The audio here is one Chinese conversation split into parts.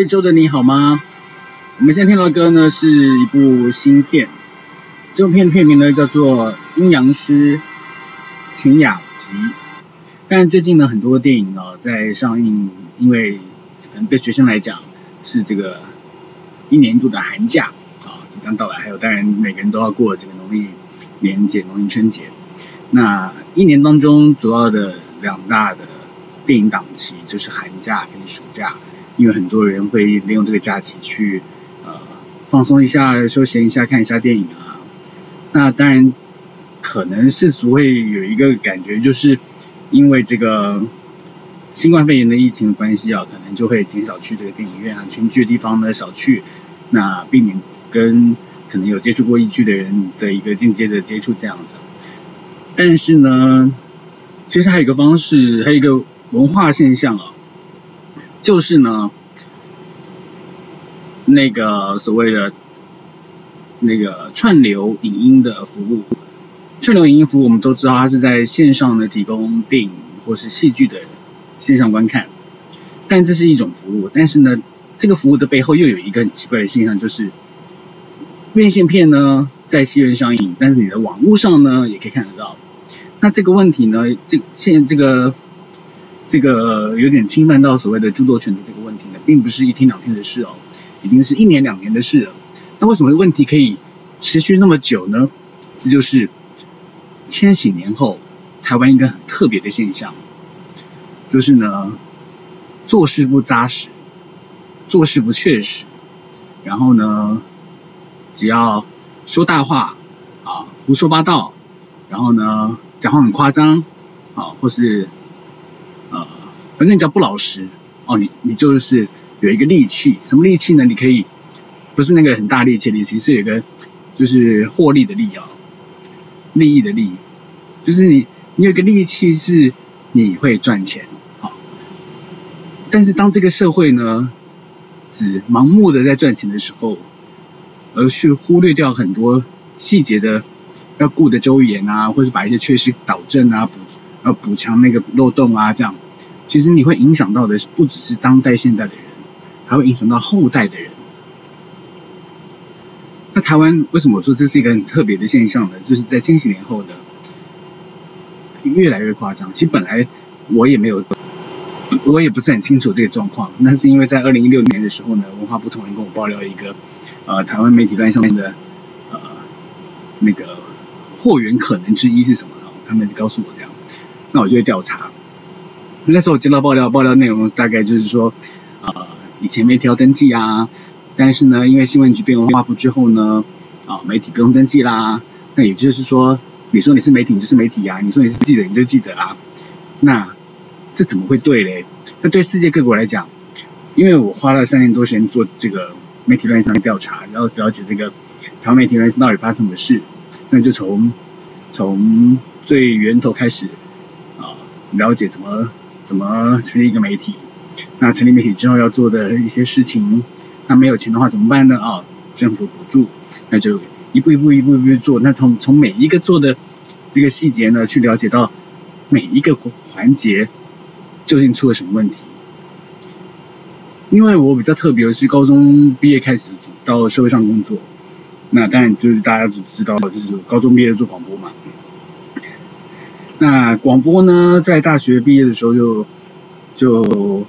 这周的你好吗？我们现在听到的歌呢，是一部新片，这部片的片名呢叫做《阴阳师晴雅集》。但最近呢，很多电影呢在上映，因为可能对学生来讲是这个一年度的寒假啊即将到来，还有当然每个人都要过这个农历年节、农历春节。那一年当中主要的两大的电影档期就是寒假跟暑假，因为很多人会利用这个假期去呃放松一下、休闲一下、看一下电影啊。那当然可能世俗会有一个感觉就是。因为这个新冠肺炎的疫情的关系啊，可能就会减少去这个电影院啊、群聚的地方呢少去，那避免跟可能有接触过疫区的人的一个间接的接触这样子。但是呢，其实还有一个方式，还有一个文化现象啊，就是呢，那个所谓的那个串流影音的服务。串流影音服务，我们都知道，它是在线上呢提供电影或是戏剧的线上观看，但这是一种服务。但是呢，这个服务的背后又有一个很奇怪的现象，就是院线片呢在戏院上映，但是你的网络上呢也可以看得到。那这个问题呢，这现这个这个有点侵犯到所谓的著作权的这个问题呢，并不是一天两天的事哦，已经是一年两年的事了。那为什么问题可以持续那么久呢？这就是。千禧年后，台湾一个很特别的现象，就是呢，做事不扎实，做事不确实，然后呢，只要说大话啊，胡说八道，然后呢，讲话很夸张啊，或是，反正你只要不老实哦，你你就是有一个利器，什么利器呢？你可以不是那个很大力气的利器，是有一个就是获利的利啊。利益的利，就是你，你有一个利器是你会赚钱，好，但是当这个社会呢，只盲目的在赚钱的时候，而去忽略掉很多细节的要顾的周延啊，或是把一些缺失导正啊，补要补强那个漏洞啊，这样，其实你会影响到的不只是当代现代的人，还会影响到后代的人。那台湾为什么我说这是一个很特别的现象呢？就是在千禧年后的越来越夸张。其实本来我也没有，我也不是很清楚这个状况。那是因为在二零一六年的时候呢，文化部同仁跟我爆料一个呃台湾媒体端上面的呃那个货源可能之一是什么呢？他们告诉我这样，那我就会调查。那时候我接到爆料，爆料内容大概就是说呃以前媒体要登记啊。但是呢，因为新闻局变文化部之后呢，啊，媒体不用登记啦。那也就是说，你说你是媒体，你就是媒体呀；你说你是记者，你就记者啊。那这怎么会对嘞？那对世界各国来讲，因为我花了三年多时间做这个媒体乱象的调查，然后了解这个台湾媒体乱象到底发生什么事，那就从从最源头开始啊，了解怎么怎么成立一个媒体。那成立媒体之后要做的一些事情。那没有钱的话怎么办呢？啊、政府补助，那就一步一步一步一步做。那从从每一个做的这个细节呢，去了解到每一个环节究竟出了什么问题。因为我比较特别的是，高中毕业开始到社会上工作，那当然就是大家都知道，就是高中毕业做广播嘛。那广播呢，在大学毕业的时候就就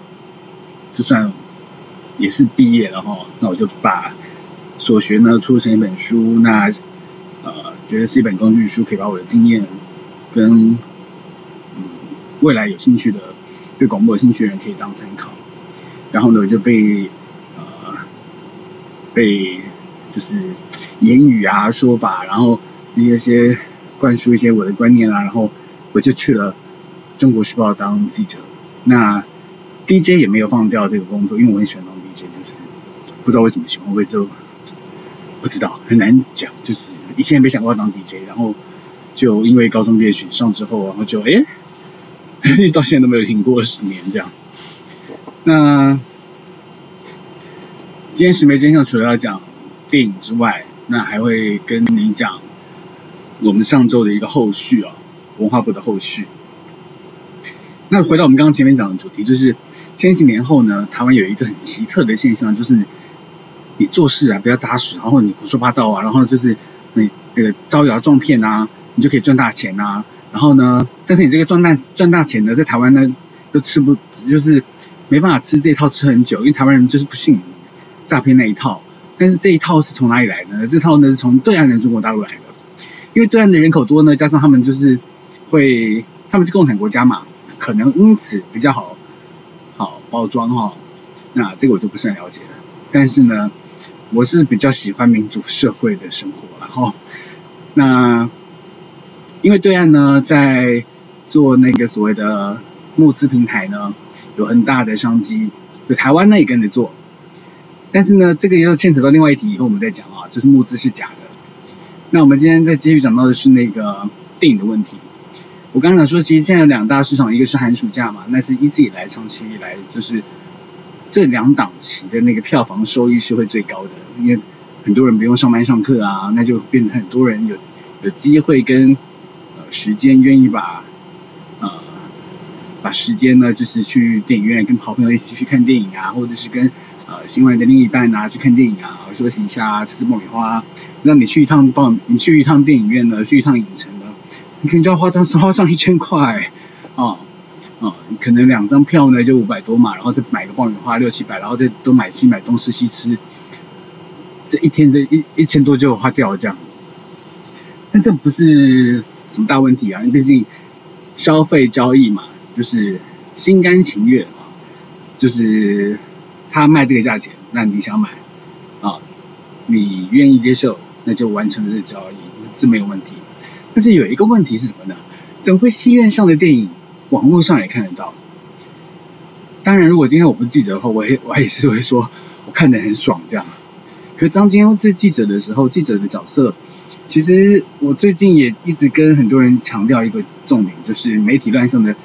就算。也是毕业了哈，那我就把所学呢出成一本书，那呃觉得是一本工具书，可以把我的经验跟未来有兴趣的对广播有兴趣的人可以当参考。然后呢，我就被呃被就是言语啊说法，然后一些灌输一些我的观念啊，然后我就去了中国时报当记者。那 DJ 也没有放掉这个工作，因为我很喜欢当 DJ，就是不知道为什么喜欢，会就不知道很难讲，就是以前也没想过要当 DJ，然后就因为高中毕业选上之后，然后就哎，到现在都没有停过十年这样。那今天十枚真相除了要讲电影之外，那还会跟你讲我们上周的一个后续啊，文化部的后续。那回到我们刚刚前面讲的主题，就是千禧年后呢，台湾有一个很奇特的现象，就是你做事啊比较扎实，然后你胡说八道啊，然后就是你那个招摇撞骗啊，你就可以赚大钱啊。然后呢，但是你这个赚大赚大钱呢，在台湾呢又吃不就是没办法吃这一套吃很久，因为台湾人就是不信诈骗那一套。但是这一套是从哪里来的呢？这套呢是从对岸的中国大陆来的，因为对岸的人口多呢，加上他们就是会他们是共产国家嘛。可能因此比较好好包装哈、哦，那这个我就不是很了解了。但是呢，我是比较喜欢民主社会的生活，然后那因为对岸呢在做那个所谓的募资平台呢，有很大的商机，就台湾呢也跟着做。但是呢，这个又牵扯到另外一题，以后我们再讲啊，就是募资是假的。那我们今天再继续讲到的是那个电影的问题。我刚刚讲说，其实现在两大市场，一个是寒暑假嘛，那是一直以来、长期以来，就是这两档期的那个票房收益是会最高的，因为很多人不用上班上课啊，那就变成很多人有有机会跟时间愿意把呃把时间呢，就是去电影院跟好朋友一起去看电影啊，或者是跟呃新来的另一半啊去看电影啊，休息一下吃吃爆米花，让你去一趟爆你去一趟电影院呢，去一趟影城。你可能就要花上花上一千块，哦哦，可能两张票呢就五百多嘛，然后再买个爆米花六七百，然后再多买七买东吃西吃，这一天的一一千多就花掉了这样。但这不是什么大问题啊，毕竟消费交易嘛，就是心甘情愿啊，就是他卖这个价钱，那你想买啊，你愿意接受，那就完成了这交易，这没有问题。但是有一个问题是什么呢？怎么会戏院上的电影，网络上也看得到？当然，如果今天我不是记者的话，我也我也是会说，我看得很爽这样。可是当今天是记者的时候，记者的角色，其实我最近也一直跟很多人强调一个重点，就是媒体乱象的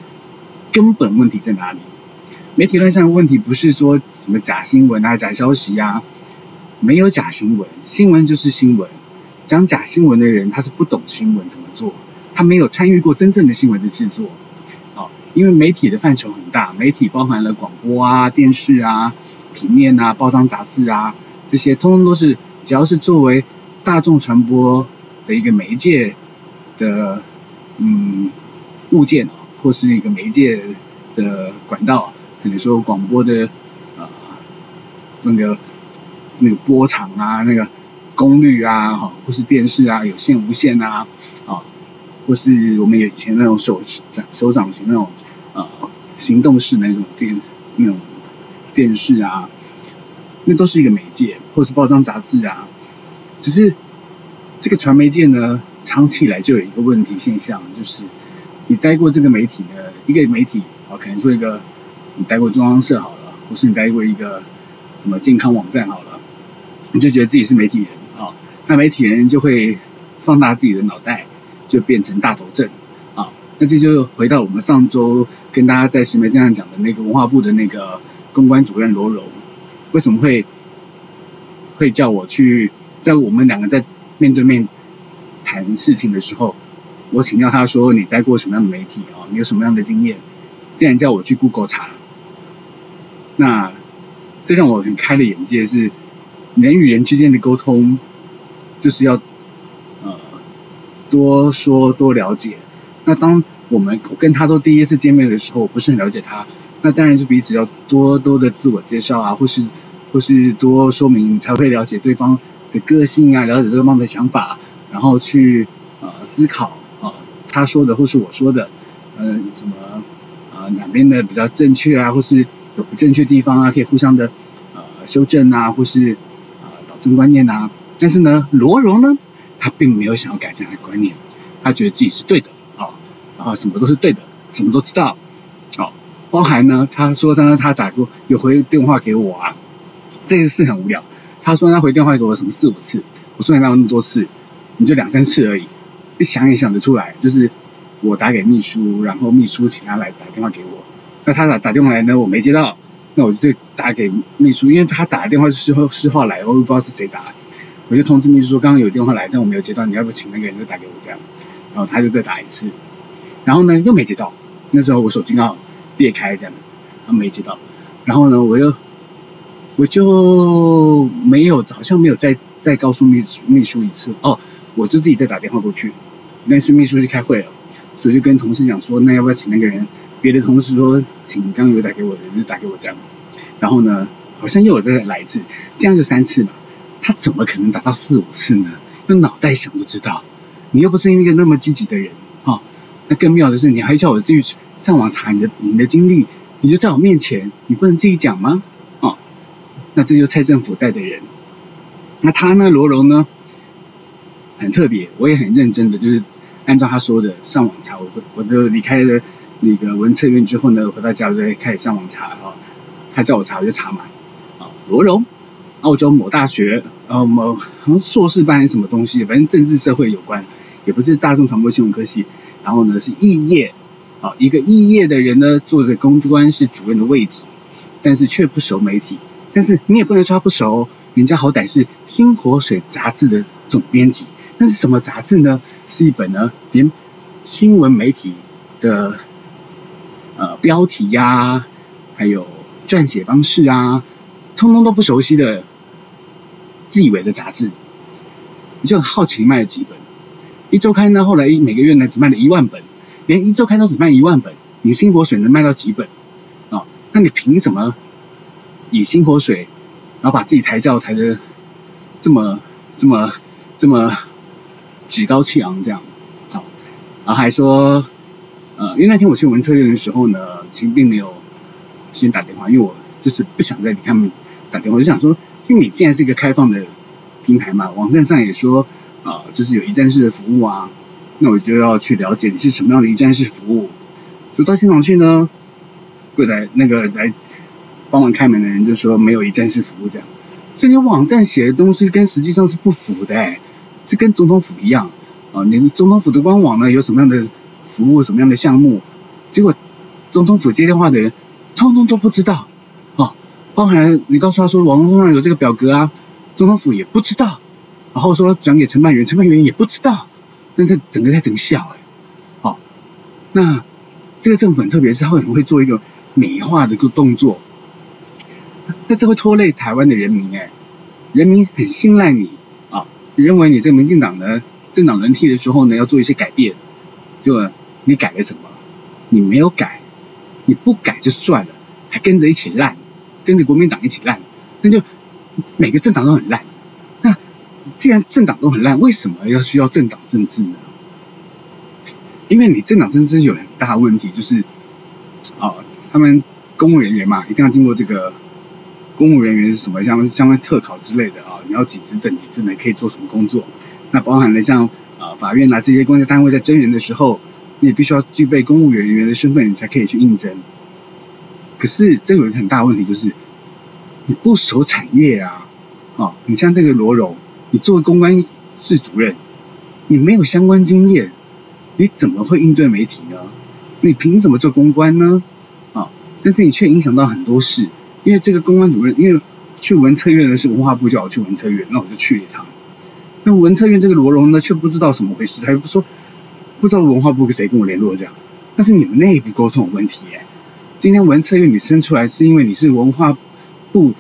根本问题在哪里？媒体乱象的问题不是说什么假新闻啊、假消息啊，没有假新闻，新闻就是新闻。讲假新闻的人，他是不懂新闻怎么做，他没有参与过真正的新闻的制作，啊，因为媒体的范畴很大，媒体包含了广播啊、电视啊、平面啊、报章杂志啊，这些通通都是只要是作为大众传播的一个媒介的嗯物件，或是一个媒介的管道，可能说广播的呃那个那个波长啊那个。功率啊，哈，或是电视啊，有线、无线啊，啊，或是我们以前那种手掌手掌型那种呃行动式那种电那种电视啊，那都是一个媒介，或是报章杂志啊。只是这个传媒界呢，长期以来就有一个问题现象，就是你待过这个媒体呢，一个媒体啊，可能说一个你待过中央社好了，或是你待过一个什么健康网站好了，你就觉得自己是媒体人。那媒体人就会放大自己的脑袋，就变成大头症啊。那这就回到我们上周跟大家在石门这样讲的那个文化部的那个公关主任罗荣，为什么会会叫我去在我们两个在面对面谈事情的时候，我请教他说，你待过什么样的媒体啊？你有什么样的经验？竟然叫我去 Google 查，那这让我很开了眼界，是人与人之间的沟通。就是要呃多说多了解。那当我们跟他都第一次见面的时候，我不是很了解他，那当然是彼此要多多的自我介绍啊，或是或是多说明，才会了解对方的个性啊，了解对方的想法，然后去呃思考啊、他说的或是我说的，嗯、呃、什么啊、呃、哪边的比较正确啊，或是有不正确地方啊，可以互相的呃修正啊，或是呃导正观念啊。但是呢，罗荣呢，他并没有想要改这样的观念，他觉得自己是对的啊，然后什么都是对的，什么都知道，哦，包含呢，他说刚刚他打过有回电话给我啊，这个事很无聊，他说他回电话给我什么四五次，我说你哪有那么多次，你就两三次而已，一想也想得出来，就是我打给秘书，然后秘书请他来打电话给我，那他打打电话来呢，我没接到，那我就打给秘书，因为他打的电话是事后事后来，我也不知道是谁打的。我就通知秘书说刚刚有电话来，但我没有接到，你要不请那个人就打给我这样，然后他就再打一次，然后呢又没接到，那时候我手机刚好裂开这样，他没接到，然后呢我又我就没有好像没有再再告诉秘书秘书一次哦，我就自己再打电话过去，但是秘书去开会了，所以就跟同事讲说，那要不要请那个人？别的同事说，请刚刚有打给我的人就打给我这样，然后呢，好像又有再来一次，这样就三次嘛。他怎么可能打到四五次呢？用脑袋想都知道。你又不是那个那么积极的人，哈、哦。那更妙的是，你还叫我自己上网查你的你的经历，你就在我面前，你不能自己讲吗？哦，那这就是蔡政府带的人。那他呢，罗荣呢，很特别，我也很认真的，就是按照他说的上网查，我我就离开了。那个文策院之后呢，回到家就开始上网查啊，他叫我查我就查嘛，啊罗荣，澳洲某大学，呃某好像硕士班还是什么东西，反正政治社会有关，也不是大众传播新闻科系，然后呢是肄业，啊一个肄业的人呢，做的公关室主任的位置，但是却不熟媒体，但是你也不能说他不熟，人家好歹是《新活水》杂志的总编辑，那是什么杂志呢？是一本呢连新闻媒体的。呃，标题呀、还有撰写方式啊，通通都不熟悉的，自以为的杂志，你就很好奇卖了几本。一周刊呢，后来每个月呢只卖了一万本，连一周刊都只卖一万本，你星火水能卖到几本啊、哦？那你凭什么以星火水，然后把自己抬轿抬得这么这么这么趾高气昂这样？啊、哦，然后还说。呃，因为那天我去文策院的时候呢，其实并没有先打电话，因为我就是不想再给他们打电话，就想说，因为你既然是一个开放的平台嘛，网站上也说啊、就是有一站式的服务啊，那我就要去了解你是什么样的一站式服务。就到现场去呢，柜台那个来帮忙开门的人就说没有一站式服务这样，所以你网站写的东西跟实际上是不符的，这跟总统府一样啊、呃，你总统府的官网呢有什么样的？服务什么样的项目？结果总统府接电话的人通通都不知道，包含你告诉他说网络上有这个表格啊，总统府也不知道，然后说转给承办员，承办员也不知道，那这整个在整笑哎，哦，那这个政府特别，是他会很会做一个美化的一个动作，那这会拖累台湾的人民哎，人民很信赖你啊、认为你这个民进党的政党轮替的时候呢要做一些改变，就。你改了什么？你没有改，你不改就算了，还跟着一起烂，跟着国民党一起烂，那就每个政党都很烂。那既然政党都很烂，为什么要需要政党政治呢？因为你政党政治有很大问题，就是啊、他们公务人员嘛，一定要经过这个公务人员是什么，像相关特考之类的啊、你要几职等级之内可以做什么工作？那包含了像啊、法院啊这些公家单位在征人的时候。你也必须要具备公务人员的身份，你才可以去应征。可是这有一个很大的问题，就是你不熟产业啊，哦，你像这个罗荣，你作为公关室主任，你没有相关经验，你怎么会应对媒体呢？你凭什么做公关呢？啊、但是你却影响到很多事，因为这个公关主任，因为去文策院的是文化部叫我去文策院，那我就去了一趟。那文策院这个罗荣呢，却不知道怎么回事，他又不说。不知道文化部跟谁跟我联络这样，那是你们内部沟通有问题耶。今天文策院你生出来是因为你是文化部，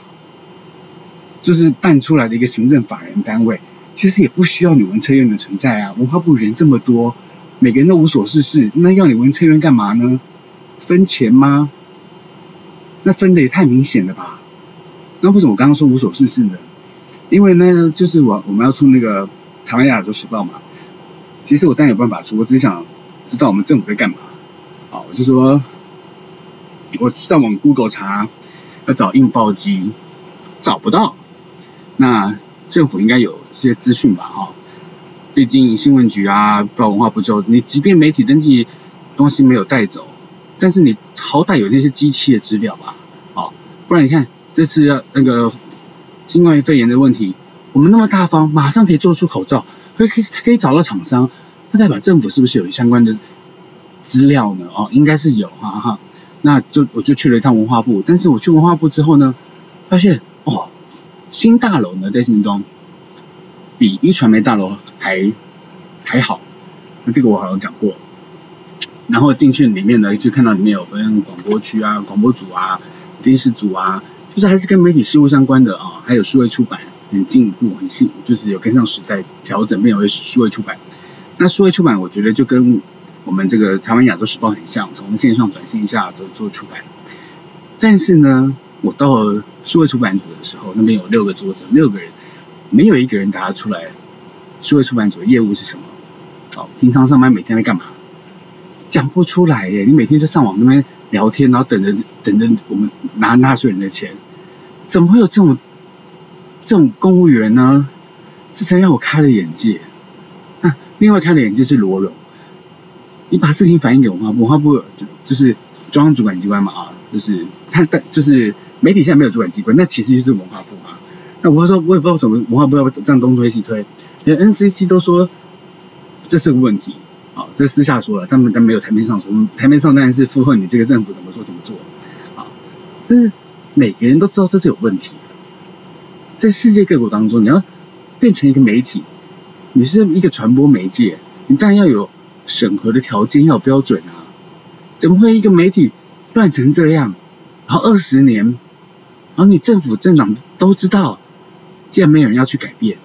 就是办出来的一个行政法人单位，其实也不需要你文策院的存在啊。文化部人这么多，每个人都无所事事，那要你文策院干嘛呢？分钱吗？那分的也太明显了吧？那为什么我刚刚说无所事事呢？因为呢，就是我我们要出那个台湾亚洲时报嘛。其实我当然有办法出，我只想知道我们政府在干嘛。好，我就说，我上网 Google 查，要找印报机，找不到。那政府应该有这些资讯吧？哈，毕竟新闻局啊，不知道文化部就你即便媒体登记东西没有带走，但是你好歹有那些机器的资料吧？哦，不然你看这次要那个新冠肺炎的问题，我们那么大方，马上可以做出口罩。可以可以找到厂商，那代表政府是不是有相关的资料呢？哦，应该是有哈哈。那就我就去了一趟文化部，但是我去文化部之后呢，发现哦，新大楼呢在新庄，比一传媒大楼还还好。那这个我好像讲过。然后进去里面呢，就看到里面有分广播区啊、广播组啊、电视组啊，就是还是跟媒体事务相关的啊，还有数位出版，很进步，很新，就是有跟上时代调整，变为数位出版。那数位出版，我觉得就跟我们这个台湾亚洲时报很像，从线上转线下做做出版。但是呢，我到了数位出版组的时候，那边有六个桌子，六个人，没有一个人答得出来，数位出版组的业务是什么？哦，平常上班每天在干嘛？讲不出来耶！你每天就上网那边聊天，然后等着等着我们拿纳税人的钱，怎么会有这种这种公务员呢？这才让我开了眼界。那、啊、另外开了眼界是罗荣，你把事情反映给文化部，文化部就就是中央主管机关嘛啊，就是他但就是媒体现在没有主管机关，那其实就是文化部啊。那我说我也不知道什么文化部要这样东推西推，连 NCC 都说这是个问题。啊，这私下说了，他们但没有台面上说。台面上当然是附和你这个政府怎么说怎么做，啊，但是每个人都知道这是有问题的。在世界各国当中，你要变成一个媒体，你是一个传播媒介，你当然要有审核的条件，要标准啊。怎么会一个媒体乱成这样？然后二十年，然后你政府政党都知道，竟然没有人要去改变，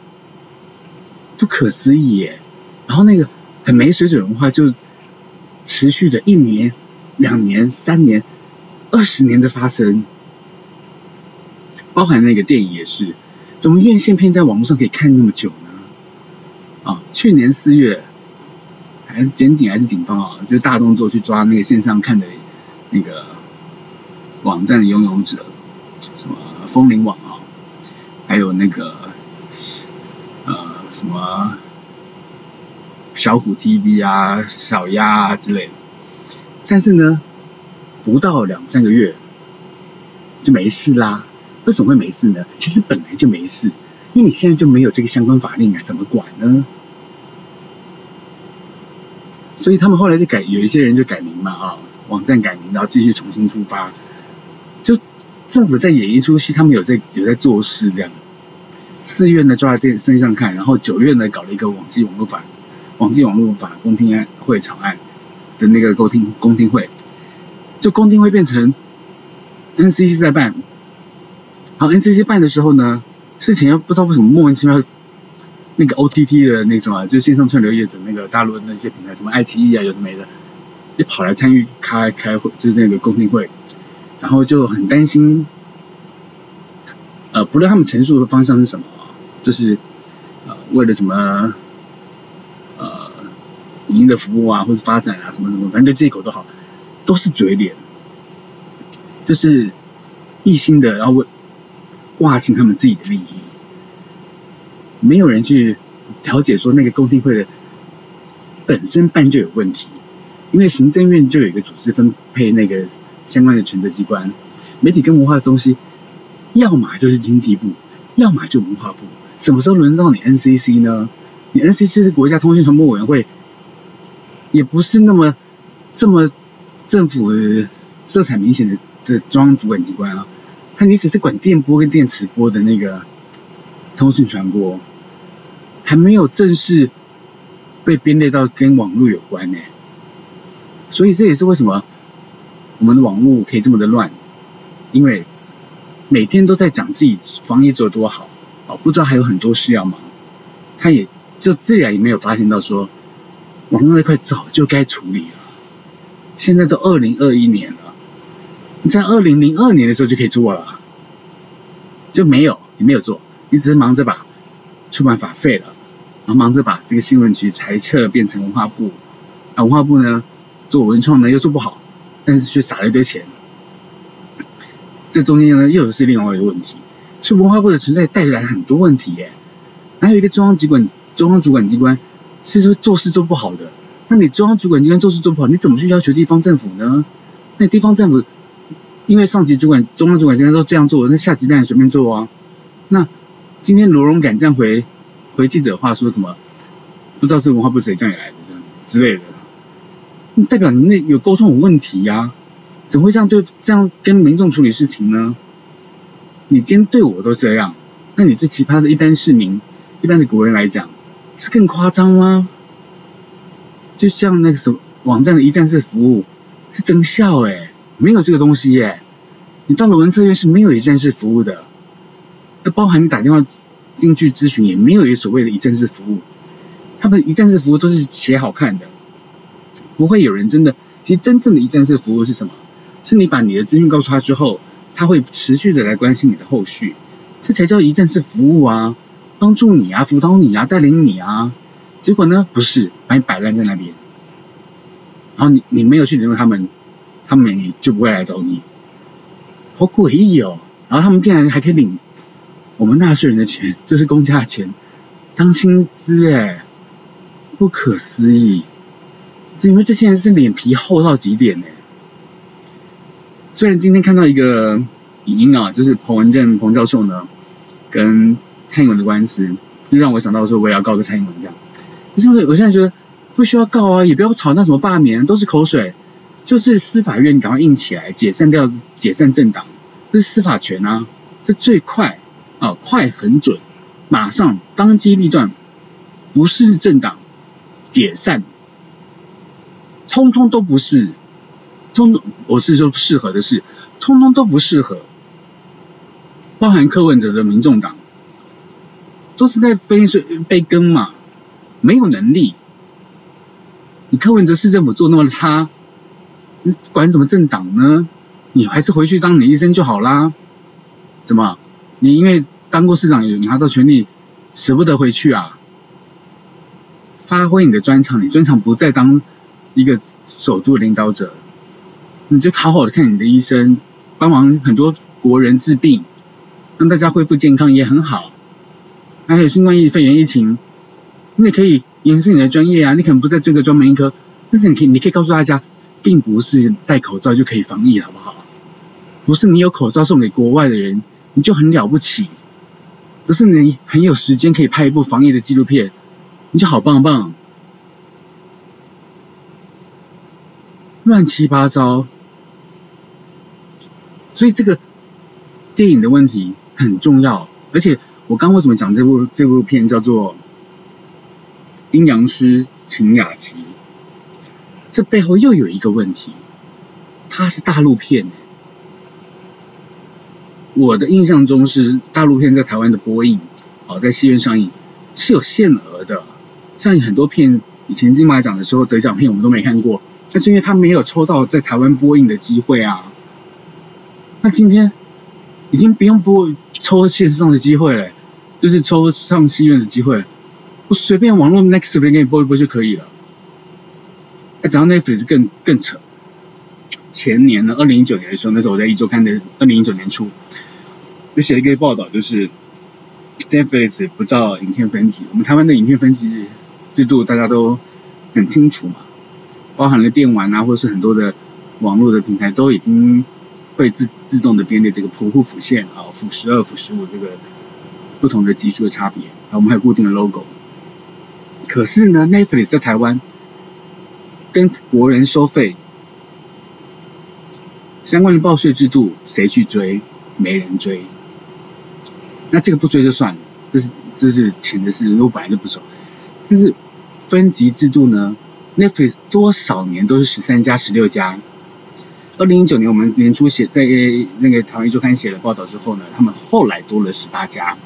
不可思议耶。然后那个。很没水准的文化，就持续的一年、两年、三年、二十年的发生，包含那个电影也是，怎么院线片在网络上可以看那么久呢？啊，去年四月，还是检警还是警方啊，就大动作去抓那个线上看的那个网站的拥有者，什么风铃网啊，还有那个呃什么。小虎 TV 啊，小鸭啊之类的，但是呢，不到两三个月就没事啦。为什么会没事呢？其实本来就没事，因为你现在就没有这个相关法令啊，怎么管呢？所以他们后来就改，有一些人就改名嘛啊，网站改名，然后继续重新出发。就政府在演一出戏，他们有在有在做事这样。四月呢抓在电视上看，然后九月呢搞了一个网际网络法。网际网络法公听案会草案的那个公听公听会，就公听会变成 NCC 在办，好 NCC 办的时候呢，事情又不知道为什么莫名其妙，那个 OTT 的那什么，就是线上串流业者那个大陆的那些平台，什么爱奇艺啊有的没的，也跑来参与开开会，就是那个公听会，然后就很担心，呃，不论他们陈述的方向是什么，就是呃为了什么。影音的服务啊，或者发展啊，什么什么，反正就借口都好，都是嘴脸，就是一心的要为挂心他们自己的利益，没有人去了解说那个公听会的本身办就有问题，因为行政院就有一个组织分配那个相关的权责机关，媒体跟文化的东西，要么就是经济部，要么就文化部，什么时候轮到你 NCC 呢？你 NCC 是国家通讯传播委员会。也不是那么这么政府色彩明显的的中央主管机关啊，他你只是管电波跟电磁波的那个通讯传播，还没有正式被编列到跟网络有关呢。所以这也是为什么我们的网络可以这么的乱，因为每天都在讲自己防疫做得多好，哦，不知道还有很多事要忙，他也就自然也没有发现到说。网络那块早就该处理了，现在都二零二一年了，你在二零零二年的时候就可以做了，就没有，你没有做，你只是忙着把出版法废了，然后忙着把这个新闻局裁撤变成文化部，啊，文化部呢做文创呢又做不好，但是却撒了一堆钱，这中间呢又是另外一个问题，所以文化部的存在带来很多问题耶，还有一个中央机关，中央主管机关。是说做事做不好的，那你中央主管机关做事做不好，你怎么去要求地方政府呢？那地方政府因为上级主管、中央主管机关都这样做，那下级当然随便做啊。那今天罗荣敢这样回回记者话说什么？不知道是文化部谁叫你来的这样之类的，代表你那有沟通有问题呀、怎么会这样对这样跟民众处理事情呢？你今天对我都这样，那你对其他的一般市民一般的国人来讲，是更夸张吗？就像那个什么网站的一站式服务是增效诶，没有这个东西耶。你到了文策院是没有一站式服务的，那包含你打电话进去咨询也没有一所谓的一站式服务。他们一站式服务都是写好看的，不会有人真的。其实真正的一站式服务是什么？是你把你的资讯告诉他之后，他会持续的来关心你的后续，这才叫一站式服务啊，帮助你啊，辅导你啊，带领你啊。结果呢，不是把你摆烂在那边，然后你你没有去联络他们，他们也就不会来找你，好诡异哦。然后他们竟然还可以领我们纳税人的钱，就是公家的钱当薪资哎。不可思议，因为这些人是脸皮厚到极点呢。虽然今天看到一个影音啊，就是彭文正彭教授呢跟蔡英文的官司，就让我想到说我也要告个蔡英文这样。可是我现在觉得不需要告啊，也不要吵那什么罢免，都是口水，就是司法院赶快硬起来，解散掉解散政党，这是司法权啊，这最快啊，快很准，马上当机立断，不是政党。解散，通通都不是，通通我是说适合的是，通通都不适合，包含柯文哲的民众党，都是在分水被跟嘛，没有能力，你柯文哲市政府做那么差，你管什么政党呢？你还是回去当你医生就好啦，怎么？你因为当过市长有拿到权力，舍不得回去啊？发挥你的专长，你专长不再当一个首都领导者，你就好好的看你的医生，帮忙很多国人治病，让大家恢复健康也很好。还有新冠疫肺炎疫情，你也可以延伸你的专业啊，你可能不在这个专门医科，但是你可以，你可以告诉大家，并不是戴口罩就可以防疫，好不好？不是你有口罩送给国外的人，你就很了不起，不是你很有时间可以拍一部防疫的纪录片。你就好棒棒，乱七八糟，所以这个电影的问题很重要。而且我刚为什么讲这部这部片叫做《阴阳师秦雅琪》？这背后又有一个问题，它是大陆片。我的印象中是大陆片在台湾的播映，哦，在戏院上映是有限额的。像很多片以前金马奖的时候得奖片我们都没看过，那是因为他没有抽到在台湾播映的机会啊。那今天已经不用播抽线上的机会了，就是抽上戏院的机会，我随便网络 next 随便给你播一播就可以了。那讲到 Netflix 更更扯，前年呢，二零一九年的时候，那时候我在一周刊的二零一九年初就写了一个报道，就是 Netflix 不照影片分级，我们台湾的影片分级。制度大家都很清楚嘛，包含了电玩啊，或者是很多的网络的平台都已经会自自动的编列这个普护辅线啊，辅十二、辅十五这个不同的级数的差别，然后我们还有固定的 logo。可是呢，Netflix 在台湾跟国人收费相关的报税制度，谁去追？没人追。那这个不追就算了，这是这是钱的事，我本来就不熟。但是分级制度呢？Netflix 多少年都是十三家、十六家。二零一九年我们年初写在那个台湾周刊写了报道之后呢，他们后来多了十八家，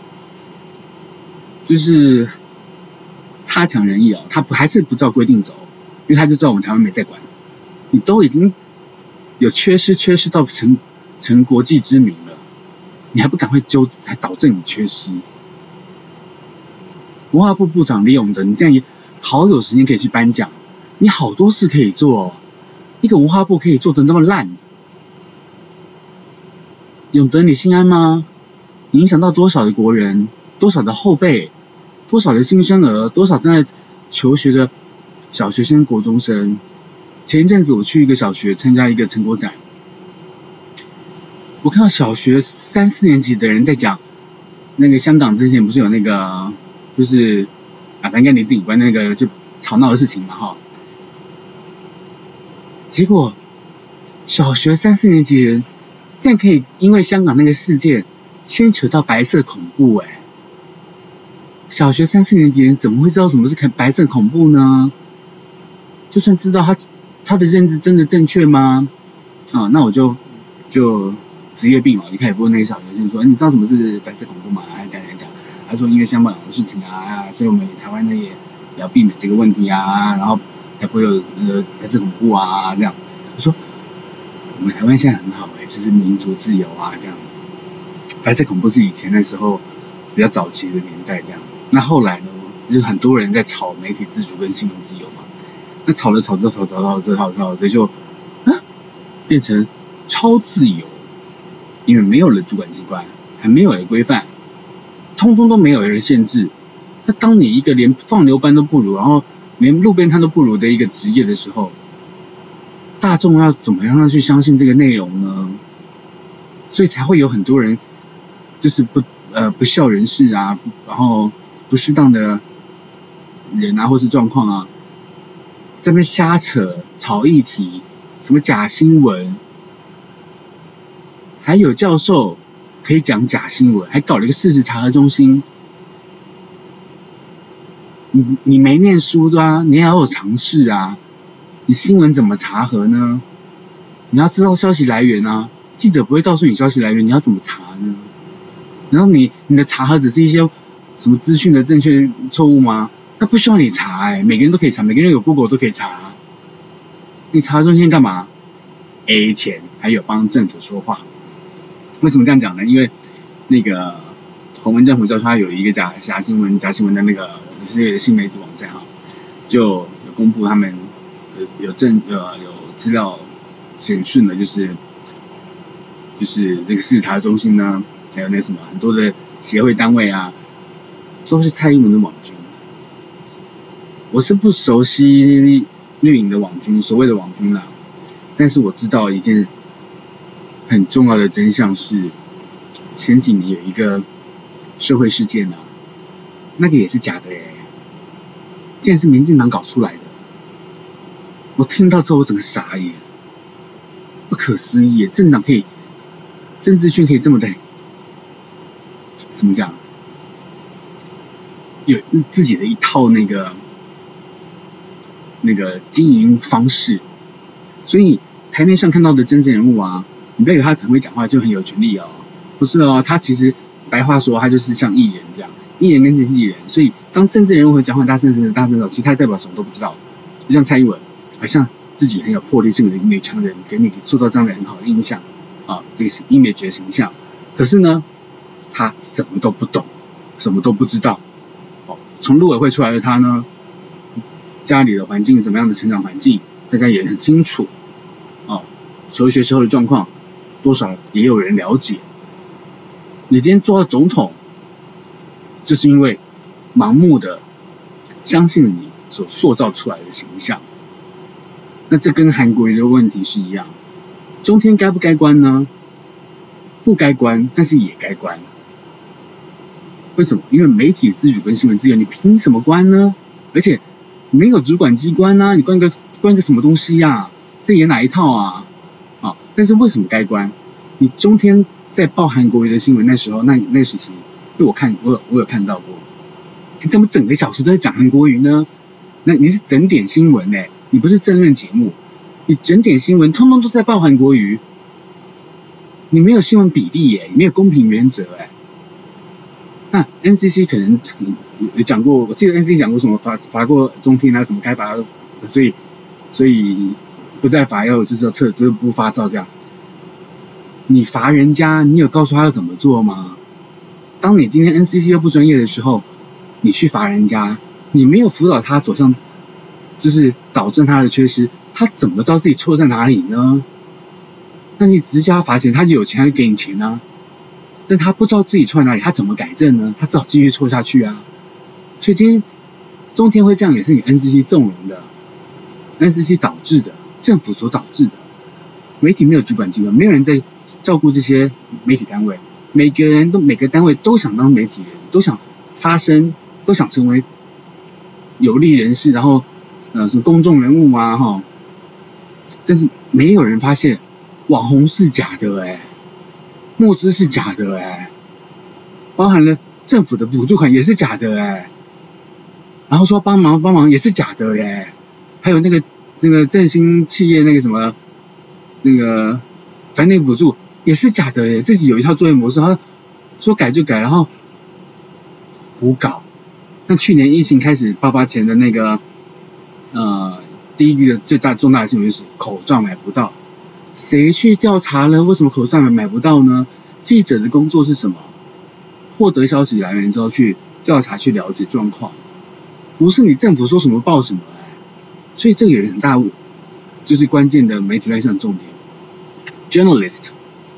就是差强人意啊。他不还是不照规定走，因为他就知道我们台湾没在管。你都已经有缺失，缺失到成成国际知名了，你还不赶快纠才导致你缺失？文化部部长李永德，你这样也好有时间可以去颁奖，你好多事可以做，一个文化部可以做得那么烂，永德你心安吗？影响到多少的国人，多少的后辈，多少的新生儿，多少正在求学的小学生、国中生。前一阵子我去一个小学参加一个成果展，我看到小学三四年级的人在讲，那个香港之前不是有那个。就是啊，反正跟你自己关那个就吵闹的事情嘛哈。结果小学三四年级人，竟然可以因为香港那个事件牵扯到白色恐怖哎，小学三四年级人怎么会知道什么是白色恐怖呢？就算知道他他的认知真的正确吗？啊，那我就就职业病嘛，一开始问那个小学生说，你知道什么是白色恐怖吗？还讲讲讲，他说因为香港的事情啊，所以我们台湾呢也要避免这个问题啊，然后才会有呃白色恐怖啊这样。我说我们台湾现在很好哎，就是民主自由啊这样。白色恐怖是以前的时候比较早期的年代这样，那后来呢，就是很多人在吵媒体自主跟新闻自由嘛。那吵着吵着吵着吵着吵着吵着就啊变成超自由，因为没有了主管机关，还没有了规范，通通都没有人限制。那当你一个连放牛班都不如，然后连路边摊都不如的一个职业的时候，大众要怎么样去相信这个内容呢？所以才会有很多人就是不呃不孝人士啊，然后不适当的人啊，或是状况啊。在那边瞎扯、炒议题，什么假新闻，还有教授可以讲假新闻，还搞了一个事实查核中心。你你没念书的啊，你也要有常识啊。你新闻怎么查核呢？你要知道消息来源啊。记者不会告诉你消息来源，你要怎么查呢？然后你你的查核只是一些什么资讯的正确错误吗？那不需要你查哎，每个人都可以查，每个人有 Google 都可以查。你查中心干嘛？A 钱，还有帮政府说话。为什么这样讲呢？因为那个洪文正府教授他有一个假假新闻、假新闻的那个是新媒体网站哈，就有公布他们有有证呃有资料显示呢，就是就是这个视察中心呢，还有那什么很多的协会单位啊，都是蔡英文的网军。我是不熟悉绿营的网军，所谓的网军啦，但是我知道一件很重要的真相是，前几年有一个社会事件啊，那个也是假的诶，竟然是民进党搞出来的，我听到之后我整个傻眼，不可思议，政党可以，政治圈可以这么的，怎么讲，有自己的一套那个。那个经营方式，所以台面上看到的政治人物啊，你不要以为他很会讲话就很有权力哦，不是哦，他其实白话说他就是像艺人这样，艺人跟经纪人，所以当政治人物会讲话大声的大声的，其实他代表什么都不知道，就像蔡英文，好像自己很有魄力，是个女强人，给你塑造这样的很好的印象。啊，这个是 image 的形象，可是呢，他什么都不懂，什么都不知道，哦，从陆委会出来的他呢？家里的环境怎么样的成长环境，大家也很清楚，哦，求学时候的状况，多少也有人了解。你今天做到总统，就是因为盲目的相信你所塑造出来的形象。那这跟韩国人的问题是一样，中天该不该关呢？不该关，但是也该关。为什么？因为媒体自主跟新闻自由，你凭什么关呢？而且。没有主管机关呐、啊，你关个关个什么东西呀、啊？这演哪一套啊？啊！但是为什么该关？你中天在报韩国瑜的新闻那时候，那那时期，被我看我有我有看到过，你怎么整个小时都在讲韩国瑜呢？那你是整点新闻哎，你不是政论节目，你整点新闻通通都在报韩国瑜，你没有新闻比例哎，没有公平原则哎。那 NCC 可能有讲过，我记得 NCC 讲过什么罚罚过中天啊，怎么该罚，所以所以不再罚，要就是要撤，就是不发照这样。你罚人家，你有告诉他要怎么做吗？当你今天 NCC 又不专业的时候，你去罚人家，你没有辅导他走向，就是导正他的缺失，他怎么知道自己错在哪里呢？那你直接叫他罚钱，他就有钱，他就给你钱啊。但他不知道自己错在哪里，他怎么改正呢？他只好继续错下去啊！所以今天中天会这样，也是你 NCC 纵容的，NCC 导致的，政府所导致的。媒体没有主管机关，没有人在照顾这些媒体单位，每个人都每个单位都想当媒体人，都想发声，都想成为有利人士，然后呃是公众人物嘛哈。但是没有人发现网红是假的哎。募资是假的哎，包含了政府的补助款也是假的哎，然后说帮忙帮忙也是假的耶，还有那个那个振兴企业那个什么那个反正那个补助也是假的耶，自己有一套作业模式，他说说改就改，然后胡搞。那去年疫情开始爆发前的那个呃第一个最大重大的新闻是口罩买不到，谁去调查了？为什么口罩买买不到呢？记者的工作是什么？获得消息来源之后去调查去了解状况，不是你政府说什么报什么，所以这个有很大误就是关键的媒体类上重点，journalist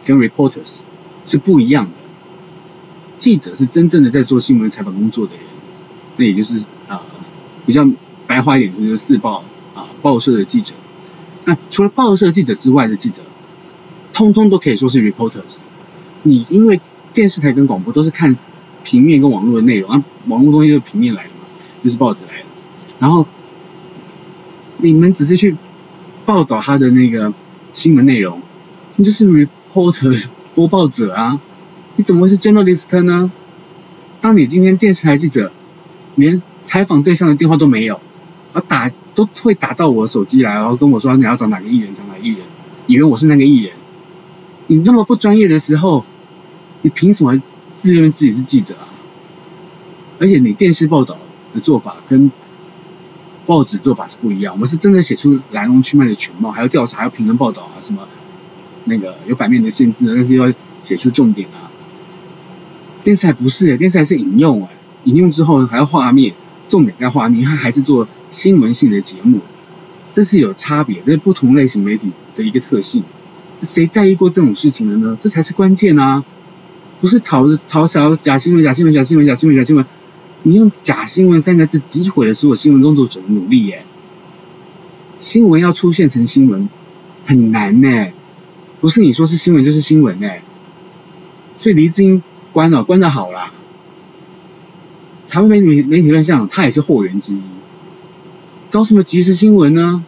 跟 reporters 是不一样的，记者是真正的在做新闻采访工作的人，那也就是啊、比较白话一点就是四报啊报社的记者，那除了报社记者之外的记者，通通都可以说是 reporters，你因为。电视台跟广播都是看平面跟网络的内容，啊，网络东西就是平面来的嘛，就是报纸来的。然后你们只是去报道他的那个新闻内容，你就是 reporter 播报者啊，你怎么会是 journalist 呢？当你今天电视台记者连采访对象的电话都没有，啊打都会打到我手机来，然后跟我说你要找哪个艺人，找哪个艺人，以为我是那个艺人，你那么不专业的时候。你凭什么自认为自己是记者啊？而且你电视报道的做法跟报纸做法是不一样。我们是真的写出来龙去脉的全貌，还要调查，还要平衡报道啊，什么那个有版面的限制，但是要写出重点啊。电视台不是，电视台是引用啊，引用之后还要画面，重点在画面，它还是做新闻性的节目，这是有差别，这是不同类型媒体的一个特性。谁在意过这种事情的呢？这才是关键啊！不是炒炒小假新闻、假新闻、假新闻、假新闻、假新闻，你用“假新闻”三个字诋毁了所有新闻工作者的努力耶！新闻要出现成新闻很难呢，不是你说是新闻就是新闻呢。所以黎智英关了，关的好啦。台湾媒体媒体乱象，他也是祸源之一。搞什么即时新闻呢？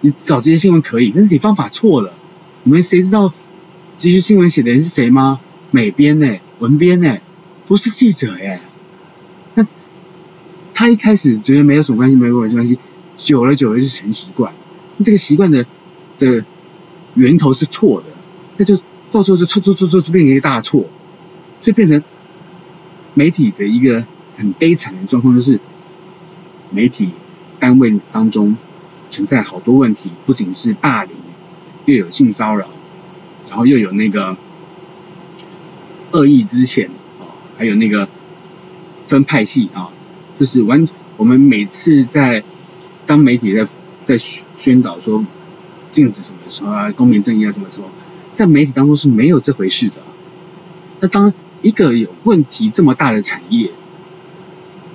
你搞这些新闻可以，但是你方法错了。你们谁知道即时新闻写的人是谁吗？美编呢，文编呢，不是记者耶。那他一开始觉得没有什么关系，没有什么关系，久了久了就成习惯。这个习惯的的源头是错的，那就到时候就错错错错就变成一个大错，所以变成媒体的一个很悲惨的状况，就是媒体单位当中存在好多问题，不仅是霸凌，又有性骚扰，然后又有那个。恶意之前啊，还有那个分派系啊，就是完。我们每次在当媒体在在宣导说禁止什么时候啊，公平正义啊什么时候，在媒体当中是没有这回事的。那当一个有问题这么大的产业，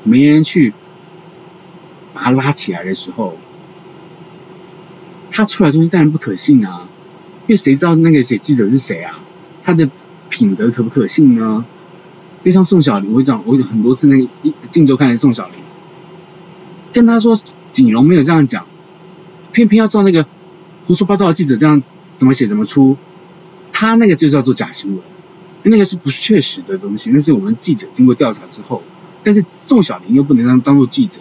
没人去把它拉起来的时候，他出来的东西当然不可信啊。因为谁知道那个写记者是谁啊？他的。品德可不可信呢？就像宋小玲，我讲，我有很多次那个一镜周刊的宋小玲，跟他说锦荣没有这样讲，偏偏要照那个胡说八道的记者这样怎么写怎么出，他那个就叫做假新闻，那个是不确实的东西，那是我们记者经过调查之后，但是宋小玲又不能当当做记者，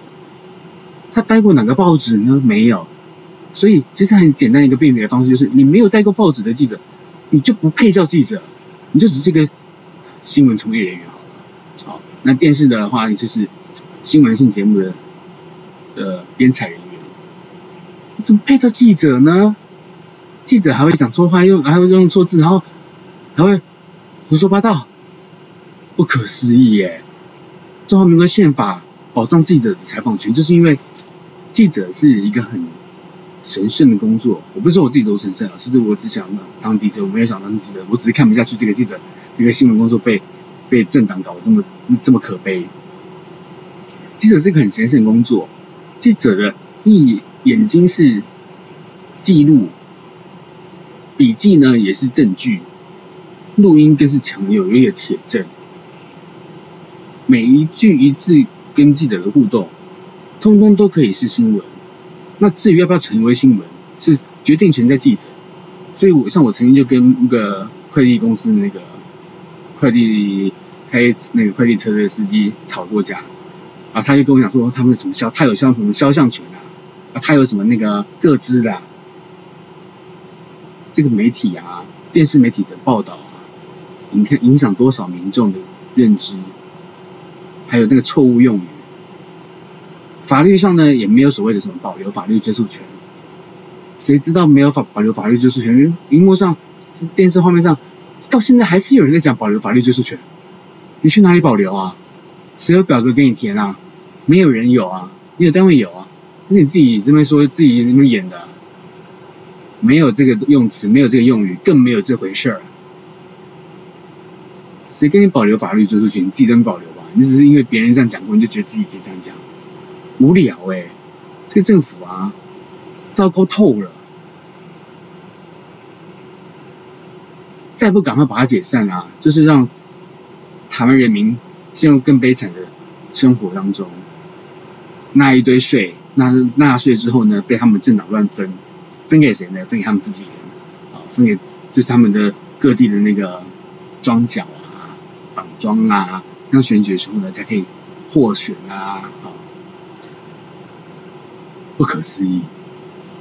他待过哪个报纸呢？没有，所以其实很简单一个辨别的方式就是，你没有待过报纸的记者，你就不配叫记者。你就只是一个新闻从业人员好了，好，那电视的话，你就是新闻性节目的的编采人员，你怎么配叫记者呢？记者还会讲错话，用还会用错字，然后还会胡说八道，不可思议耶！中华民国宪法保障记者的采访权，就是因为记者是一个很。神圣的工作，我不是说我自己都神圣啊，其实我只想当记者，我没有想当记者，我只是看不下去这个记者这个新闻工作被被政党搞得这么这么可悲。记者是一个很神圣的工作，记者的一眼睛是记录，笔记呢也是证据，录音更是强有力的铁证，每一句一字跟记者的互动，通通都可以是新闻。那至于要不要成为新闻，是决定权在记者。所以我像我曾经就跟那个快递公司那个快递开那个快递车的司机吵过架，啊，他就跟我讲说他们什么肖，他有肖什么肖像权啊，他有什么那个各资的，啊，这个媒体啊，电视媒体的报道啊，你看影响多少民众的认知，还有那个错误用语，法律上呢也没有所谓的什么保留法律追诉权，谁知道没有法保留法律追诉权？荧幕上、电视画面上，到现在还是有人在讲保留法律追诉权。你去哪里保留啊？谁有表格给你填啊？没有人有啊，没有单位有啊，那是你自己这边说自己这边演的，没有这个用词，没有这个用语，更没有这回事儿。谁给你保留法律追诉权？你自己都保留。你只是因为别人这样讲过，你就觉得自己可以这样讲，无聊诶、欸、这个政府啊，糟糕透了。再不赶快把它解散啊，就是让。台湾人民陷入更悲惨的生活当中，纳一堆税，纳纳税之后呢，被他们政党乱分，分给谁呢？分给他们自己人，啊，分给就是他们的各地的那个庄脚啊、绑庄啊，这样选举的时候呢，才可以获选啊，啊，不可思议。